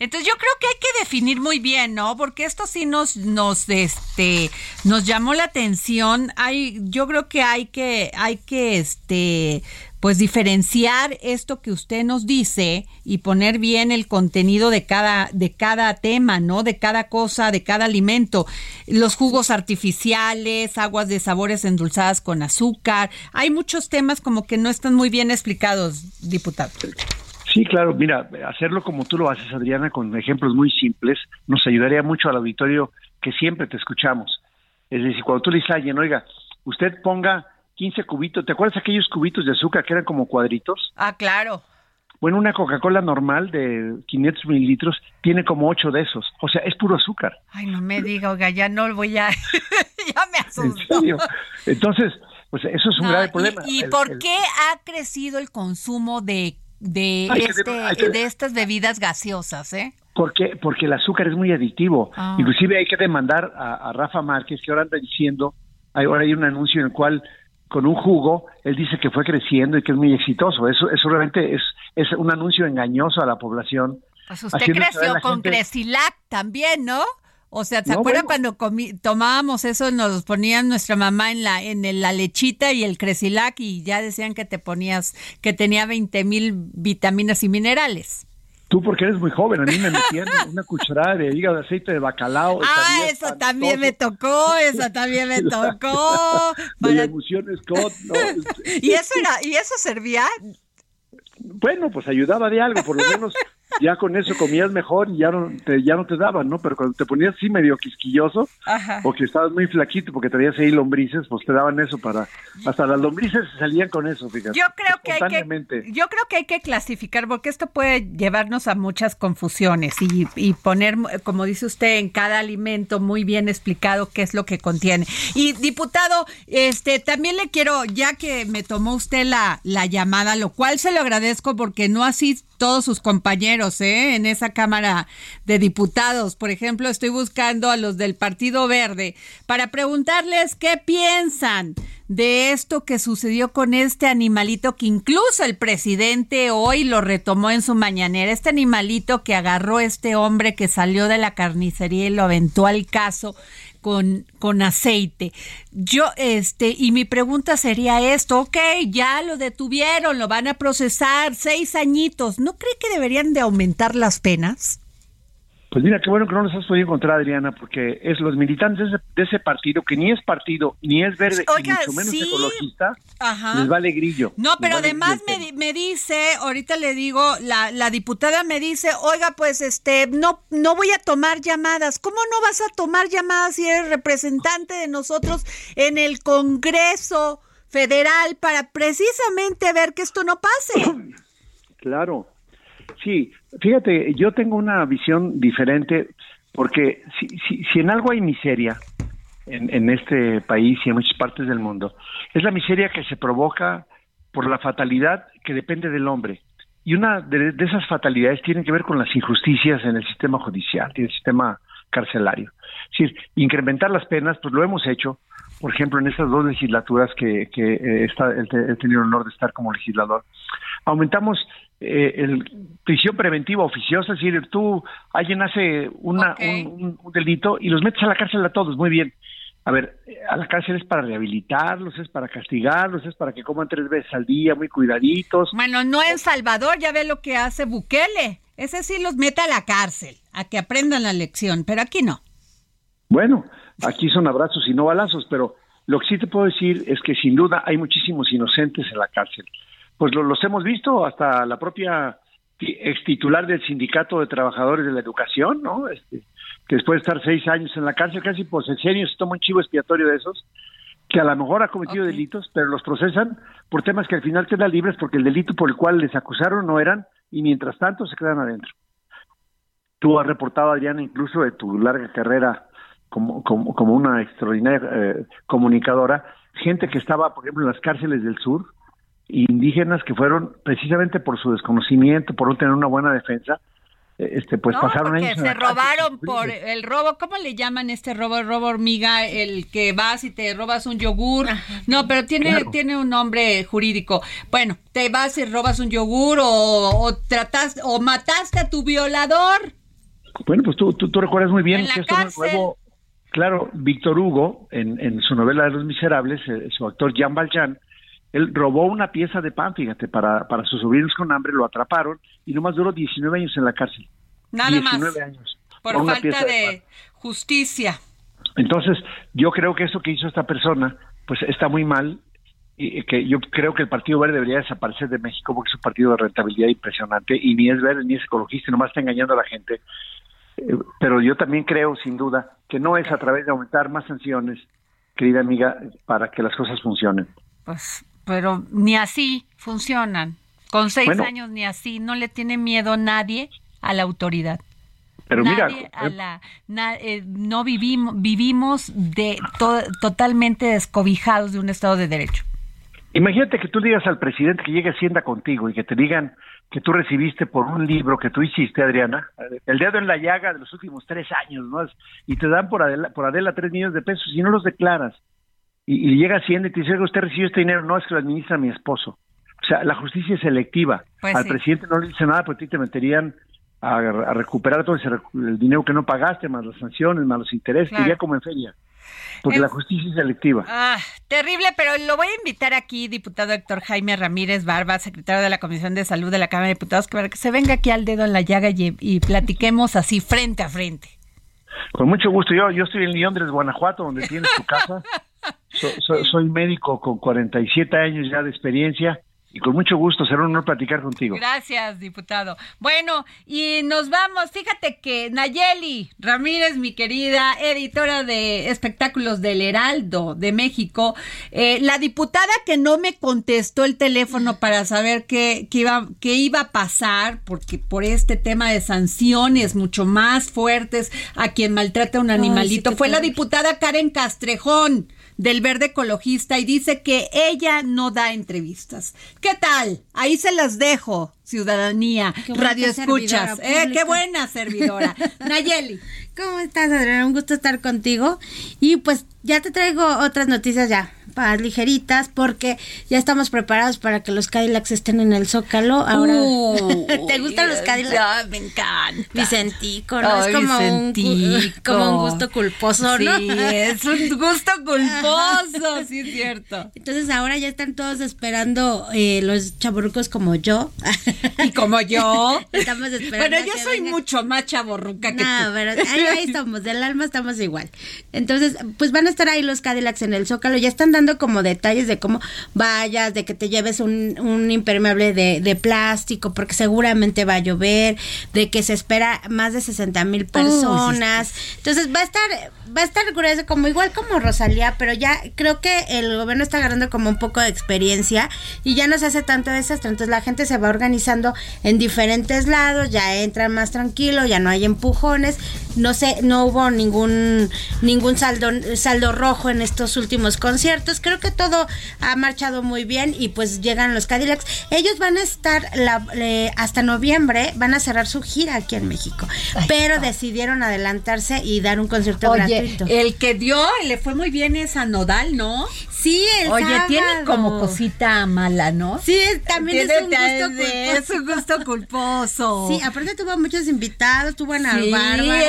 Entonces yo creo que hay que definir muy bien, ¿no? Porque esto sí nos, nos, este, nos llamó la atención. Hay, yo creo que hay que, hay que, este, pues diferenciar esto que usted nos dice y poner bien el contenido de cada de cada tema, ¿no? De cada cosa, de cada alimento. Los jugos artificiales, aguas de sabores endulzadas con azúcar. Hay muchos temas como que no están muy bien explicados, diputado. Sí, claro, mira, hacerlo como tú lo haces, Adriana, con ejemplos muy simples, nos ayudaría mucho al auditorio que siempre te escuchamos. Es decir, cuando tú le dices a alguien, oiga, usted ponga 15 cubitos, ¿te acuerdas aquellos cubitos de azúcar que eran como cuadritos? Ah, claro. Bueno, una Coca-Cola normal de 500 mililitros tiene como 8 de esos. O sea, es puro azúcar. Ay, no me diga, oiga, ya no voy a... ya me asustó. ¿En serio? Entonces, pues eso es un No, grave ¿y- problema. ¿Y, El- por el- qué ha crecido el consumo de, de, este, hay que- de estas bebidas gaseosas, eh? Porque, porque el azúcar es muy adictivo. Ah. Inclusive hay que demandar a, a Rafa Márquez, que ahora anda diciendo, hay- ahora hay un anuncio en el cual con un jugo, él dice que fue creciendo y que es muy exitoso. Eso, eso realmente es, es un anuncio engañoso a la población. Pues usted creció con gente- Cresilac también, ¿no? O sea, ¿se No, acuerda bueno. cuando tomábamos eso, nos ponían nuestra mamá en la en la lechita y el Cresilac y ya decían que te ponías, que tenía 20 mil vitaminas y minerales? Tú porque eres muy joven, a mí me metían una cucharada de hígado de aceite de bacalao. Ah, eso también me tocó, eso también me tocó. de Para- emulsión Scott, ¿no? ¿Y eso era, y eso servía? Bueno, pues ayudaba de algo, por lo menos ya con eso comías mejor y ya no te, ya no te daban, ¿no? Pero cuando te ponías así medio quisquilloso, Ajá. o que estabas muy flaquito porque traías ahí lombrices, pues te daban eso para... Hasta las lombrices salían con eso, fíjate. Yo creo que hay que, yo creo que hay que clasificar porque esto puede llevarnos a muchas confusiones y, y poner, como dice usted, en cada alimento muy bien explicado qué es lo que contiene. Y diputado, este, también le quiero, ya que me tomó usted la, la llamada, lo cual se lo agradezco porque no así todos sus compañeros, ¿eh? En esa Cámara de Diputados. Por ejemplo, estoy buscando a los del Partido Verde para preguntarles qué piensan de esto que sucedió con este animalito que incluso el presidente hoy lo retomó en su mañanera, este animalito que agarró este hombre que salió de la carnicería y lo aventó al caso con, con aceite. Yo, este, y mi pregunta sería esto, ok, ya lo detuvieron, lo van a procesar, seis añitos, ¿no cree que deberían de aumentar las penas? Pues mira, qué bueno que no los has podido encontrar, Adriana, porque es los militantes de ese, de ese partido, que ni es partido, ni es verde, Oiga, y mucho menos sí. ecologista, Ajá. les vale grillo. No, pero vale además me, me dice, ahorita le digo, la, la diputada me dice, oiga, pues este, no, no voy a tomar llamadas. ¿Cómo no vas a tomar llamadas si eres representante de nosotros en el Congreso Federal para precisamente ver que esto no pase? Claro. Sí, fíjate, yo tengo una visión diferente porque si, si, si en algo hay miseria en, en este país y en muchas partes del mundo, es la miseria que se provoca por la fatalidad que depende del hombre. Y una de, de esas fatalidades tiene que ver con las injusticias en el sistema judicial y el sistema carcelario. Es decir, incrementar las penas, pues lo hemos hecho, por ejemplo, en estas dos legislaturas que, que eh, está, he tenido el honor de estar como legislador. Aumentamos eh, el prisión preventiva oficiosa, es decir, tú, alguien hace una, un, un- un delito y los metes a la cárcel a todos, muy bien. A ver, a la cárcel es para rehabilitarlos, es para castigarlos, es para que coman tres veces al día, muy cuidaditos. Bueno, no en Salvador, ya ve lo que hace Bukele. Ese sí los mete a la cárcel, a que aprendan la lección, pero aquí no. Bueno, aquí son abrazos y no balazos, pero lo que sí te puedo decir es que sin duda hay muchísimos inocentes en la cárcel. Pues lo- los hemos visto hasta la propia ex titular del Sindicato de Trabajadores de la Educación, ¿no? Este, que después de estar seis años en la cárcel, casi por sexenio, se toma un chivo expiatorio de esos, que a lo mejor ha cometido delitos, pero los procesan por temas que al final quedan libres porque el delito por el cual les acusaron no eran, y mientras tanto se quedan adentro. Tú has reportado, Adriana, incluso de tu larga carrera como, como, como una extraordinaria eh, comunicadora, gente que estaba, por ejemplo, en las cárceles del sur, indígenas que fueron precisamente por su desconocimiento, por no tener una buena defensa, eh, este, pues no, pasaron porque se robaron por el robo, ¿cómo le llaman este robo? El robo hormiga, el que vas y te robas un yogur. No, pero tiene, Claro. tiene un nombre jurídico. Bueno, te vas y robas un yogur o, o tratas, o mataste a tu violador. Bueno, pues tú, tú, tú recuerdas muy bien En que esto no es nuevo. Claro, Víctor Hugo, en, en su novela de Los Miserables, eh, su actor Jean Valjean, él robó una pieza de pan, fíjate, para, para sus sobrinos con hambre, lo atraparon y nomás duró 19 años en la cárcel. Nada 19 más. años. Por una falta pieza de, justicia. Entonces, yo creo que eso que hizo esta persona, pues está muy mal y que yo creo que el Partido Verde debería desaparecer de México porque es un partido de rentabilidad impresionante y ni es verde ni es ecologista, nomás está engañando a la gente. Eh, pero yo también creo, sin duda, que no es a través de aumentar más sanciones, querida amiga, para que las cosas funcionen. Pues, pero ni así funcionan. Con seis años ni así. No le tiene miedo nadie a la autoridad. Pero mira, a la, eh, no vivimos vivimos de totalmente descobijados de un Estado de Derecho. Imagínate que tú digas al presidente que llegue a Hacienda contigo y que te digan que tú recibiste por un libro que tú hiciste, Adriana, el dedo en la llaga de los últimos tres años, ¿no? Y te dan por Adela, por Adela tres millones de pesos y no los declaras. Y, llega Hacienda y te dice, usted recibió este dinero, no, es que lo administra mi esposo. O sea, la justicia es selectiva. Pues al presidente no le dice nada, porque ti te meterían a, recuperar todo ese, el dinero que no pagaste, más las sanciones, más los intereses, claro. como en feria. Porque la justicia es selectiva. Ah, terrible, pero lo voy a invitar aquí, diputado Héctor Jaime Ramírez Barba, secretario de la Comisión de Salud de la Cámara de Diputados, que para que se venga aquí al dedo en la llaga y, platiquemos así frente a frente. Con mucho gusto. Yo, yo estoy en Londres, Guanajuato, donde tienes tu casa. soy médico con 47 años ya de experiencia y con mucho gusto, será un honor platicar contigo. Gracias, diputado. Bueno, y nos vamos. Fíjate que Nayeli Ramírez, mi querida editora de espectáculos del Heraldo de México, eh, la diputada que no me contestó el teléfono para saber qué, qué, iba, qué iba a pasar, porque por este tema de sanciones mucho más fuertes a quien maltrata a un animalito, fue la diputada Karen Castrejón del Verde Ecologista y dice que ella no da entrevistas. ¿Qué tal? Ahí se las dejo, ciudadanía, radio escuchas. Eh, qué buena servidora. Nayeli. ¿Cómo estás, Adriana? Un gusto estar contigo. Y pues ya te traigo otras noticias ya para ligeritas porque ya estamos preparados para que los Cadillacs estén en el Zócalo. Ahora, ¿te gustan los Cadillacs? me encanta. Vicentico, ¿no? es como un, como un gusto culposo, ¿no? Sí, es un gusto culposo, sí es cierto. Entonces ahora ya están todos esperando eh, los chaburrucos como yo. y como yo. Estamos esperando. Bueno, yo soy mucho más chaborruca que no, pero ahí, ahí estamos, del alma estamos igual. Entonces, pues van a estar ahí los Cadillacs en el Zócalo, ya están dando como detalles de cómo vayas, de que te lleves un, un impermeable de, de, plástico, porque seguramente va a llover, de que se espera más de 60 mil personas. Entonces va a estar va a estar grueso, como igual como Rosalía, pero ya creo que el gobierno está agarrando como un poco de experiencia y ya no se hace tanto desastre. Entonces la gente se va organizando en diferentes lados, ya entran más tranquilo, ya no hay empujones, no sé, no hubo ningún ningún saldo saldo rojo en estos últimos conciertos. Creo que todo ha marchado muy bien y pues llegan los Cadillacs. Ellos van a estar la, hasta noviembre, van a cerrar su gira aquí en México, pero decidieron adelantarse y dar un concierto gratuito el que dio, le fue muy bien es a Nodal, ¿no? Sí, el Oye, tiene como cosita mala, ¿no? Sí, también es un gusto culposo. Es un gusto culposo. Sí, aparte tuvo muchos invitados, tuvo a Ana sí,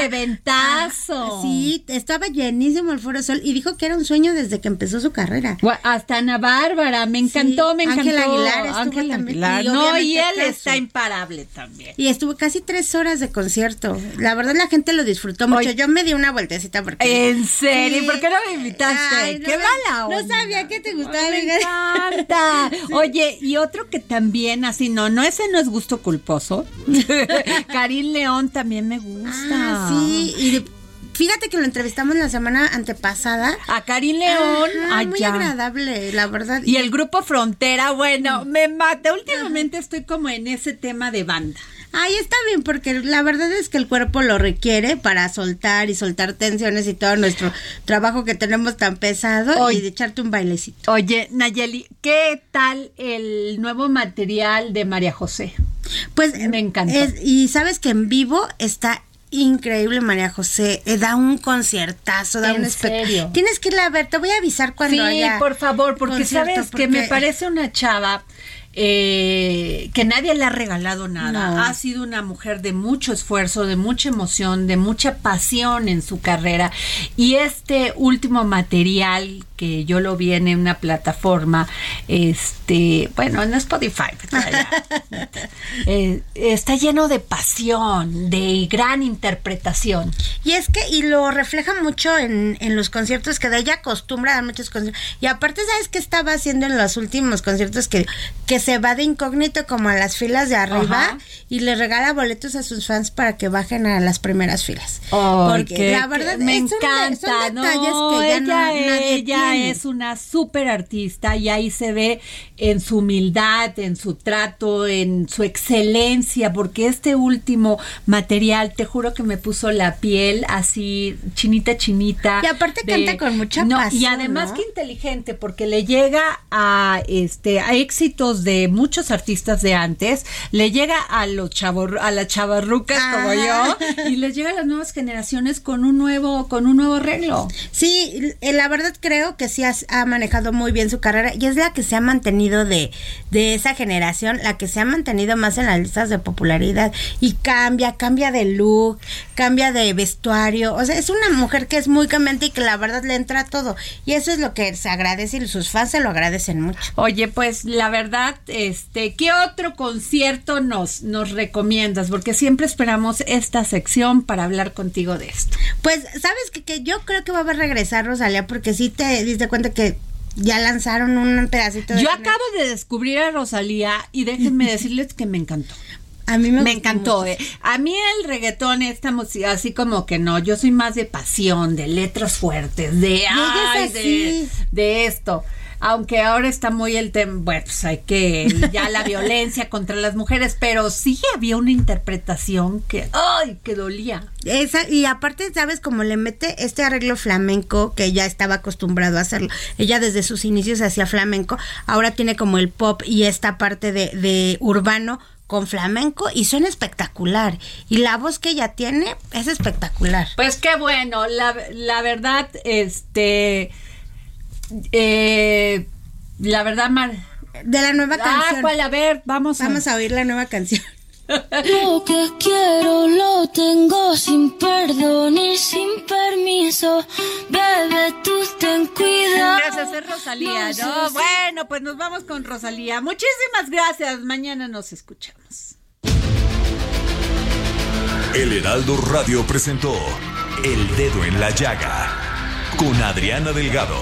eventazo. Ah, sí, estaba llenísimo el Foro Sol y dijo que era un sueño desde que empezó su carrera. Hasta Ana Bárbara, me encantó, me encantó. Ángel Aguilar Ángel Aguilar. no, y él está imparable también. Y estuvo casi tres horas de concierto. La verdad la gente lo disfrutó mucho. Yo me di una vueltecita porque ¿En serio? ¿Por qué no me invitaste? ¡Qué mala onda! No sabía que te gustaba. me encanta. Oye, y otro que también, así, no, no, ese no es gusto culposo. Karim León también me gusta. Ah, sí, y Fíjate que lo entrevistamos la semana antepasada. A Karim León. muy agradable, la verdad. Y el grupo Frontera, bueno, me mata. Últimamente estoy como en ese tema de banda. Ahí está bien, porque la verdad es que el cuerpo lo requiere para soltar y soltar tensiones y todo nuestro trabajo que tenemos tan pesado y de echarte un bailecito. Oye, Nayeli, ¿qué tal el nuevo material de María José? Pues me encanta. y sabes que en vivo está increíble María José, eh, da un conciertazo, da un espectáculo. Tienes que irla a ver, te voy a avisar cuando sí, por favor, porque sabes que me parece una chava eh, que nadie le ha regalado nada. No. Ha sido una mujer de mucho esfuerzo, de mucha emoción, de mucha pasión en su carrera. Y este último material que yo lo vi en una plataforma, este, bueno, en Spotify, eh, está lleno de pasión, de gran interpretación. Y es que, y lo refleja mucho en, en los conciertos que de ella acostumbra a dar muchos conciertos. Y aparte, ¿sabes qué estaba haciendo en los últimos conciertos? Que, que se va de incógnito como a las filas de arriba Ajá. y le regala boletos a sus fans para que bajen a las primeras filas. Ay, Porque la verdad me es encanta, son no, que ella, no, nadie ella tiene. es una súper artista y ahí se ve en su humildad, en su trato, en su excelencia, porque este último material, te juro que me puso la piel así chinita, chinita. Y aparte canta con mucha No, Y pasión, además ¿no? que inteligente, porque le llega a este a éxitos de muchos artistas de antes, le llega a los chavos, a las chavarrucas como Ajá. yo, y les llega a las nuevas generaciones con un nuevo, con un nuevo arreglo. Sí, eh, la verdad creo que sí has- ha manejado muy bien su carrera y es la que se ha mantenido de, de esa generación, la que se ha mantenido más en las listas de popularidad y cambia, cambia de look, cambia de vestuario, o sea, es una mujer que es muy cambiante y que la verdad le entra todo y eso es lo que se agradece y sus fans se lo agradecen mucho. Oye, pues la verdad, este, ¿qué otro concierto nos, nos recomiendas? Porque siempre esperamos esta sección para hablar contigo de esto. Pues, ¿sabes que, que yo creo que va a regresar Rosalía porque sí te diste cuenta que ya lanzaron un pedacito de Yo acabo de descubrir a Rosalía y déjenme decirles que me encantó. A mí me, Me encantó, eh. A mí el reggaetón, esta música, así como que no, yo soy más de pasión, de letras fuertes, de, ay, es de, así. de esto. Aunque ahora está muy el tema, bueno, pues hay que, ya la violencia contra las mujeres, pero sí había una interpretación que, ay, que dolía. Esa, y aparte, ¿sabes? Como le mete este arreglo flamenco que ya estaba acostumbrado a hacerlo. Ella desde sus inicios hacía flamenco, ahora tiene como el pop y esta parte de, de urbano con flamenco y suena espectacular. Y la voz que ella tiene es espectacular. Pues qué bueno, la, la verdad, este, eh, la verdad, Mar. De la nueva Ah, canción. ¿cuál? A ver, vamos a- Vamos a oír la nueva canción. Lo que quiero lo tengo sin perdón y sin permiso. Bebé, tú ten cuidado. Gracias, es Rosalía, No Bueno, pues nos vamos con Rosalía. Muchísimas gracias. Mañana nos escuchamos. El Heraldo Radio presentó El Dedo en la Llaga con Adriana Delgado.